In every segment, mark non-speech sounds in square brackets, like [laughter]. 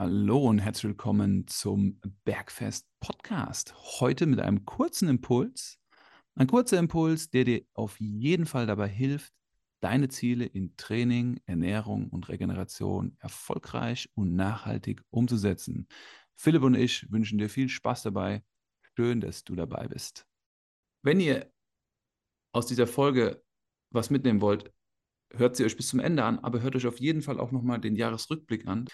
Hallo und herzlich willkommen zum Bergfest Podcast. Heute mit einem kurzen Impuls. Ein kurzer Impuls, der dir auf jeden Fall dabei hilft, deine Ziele in Training, Ernährung und Regeneration erfolgreich und nachhaltig umzusetzen. Philipp und ich wünschen dir viel Spaß dabei. Schön, dass du dabei bist. Wenn ihr aus dieser Folge was mitnehmen wollt, hört sie euch bis zum Ende an, aber hört euch auf jeden Fall auch nochmal den Jahresrückblick an.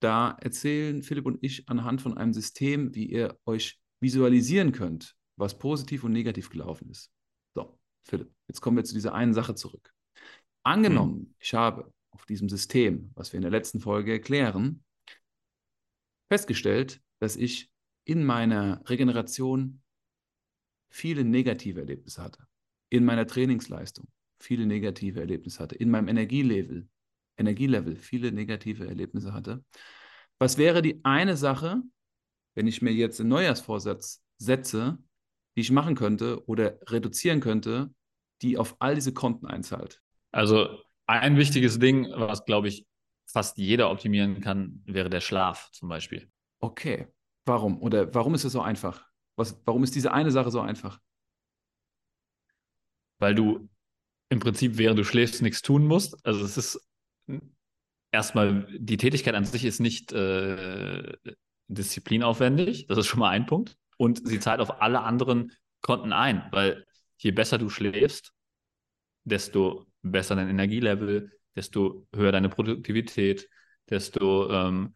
Da erzählen Philipp und ich anhand von einem System, wie ihr euch visualisieren könnt, was positiv und negativ gelaufen ist. So, Philipp, jetzt kommen wir zu dieser einen Sache zurück. Angenommen, hm. ich habe auf diesem System, was wir in der letzten Folge erklären, festgestellt, dass ich in meiner Regeneration viele negative Erlebnisse hatte. In meiner Trainingsleistung viele negative Erlebnisse hatte. In meinem Energielevel, Energielevel viele negative Erlebnisse hatte. Was wäre die eine Sache, wenn ich mir jetzt einen Neujahrsvorsatz setze, die ich machen könnte oder reduzieren könnte, die auf all diese Konten einzahlt? Also ein wichtiges Ding, was glaube ich fast jeder optimieren kann, wäre der Schlaf zum Beispiel. Okay. Warum? Oder warum ist es so einfach? Was, warum ist diese eine Sache so einfach? Weil du im Prinzip, während du schläfst, nichts tun musst. Also es ist erstmal, die Tätigkeit an sich ist nicht äh, disziplinaufwendig. Das ist schon mal ein Punkt. Und sie zahlt auf alle anderen Konten ein, weil je besser du schläfst, desto besser dein Energielevel, desto höher deine Produktivität, desto ähm,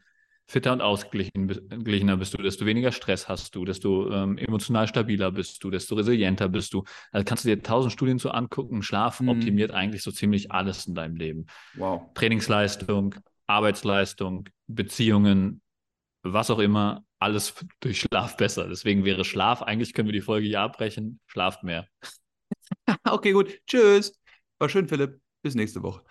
fitter und ausgeglichener bist du, desto weniger Stress hast du, desto ähm, emotional stabiler bist du, desto resilienter bist du. Also kannst du dir tausend Studien zu angucken. Schlaf mhm. optimiert eigentlich so ziemlich alles in deinem Leben. Wow. Trainingsleistung, Arbeitsleistung, Beziehungen, was auch immer, alles durch Schlaf besser. Deswegen wäre Schlaf, eigentlich können wir die Folge hier abbrechen. Schlaft mehr. [laughs] okay, gut. Tschüss. War schön, Philipp. Bis nächste Woche.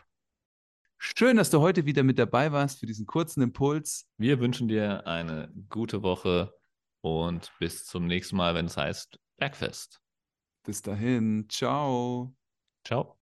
Schön, dass du heute wieder mit dabei warst für diesen kurzen Impuls. Wir wünschen dir eine gute Woche und bis zum nächsten Mal, wenn es heißt Bergfest. Bis dahin, ciao. Ciao.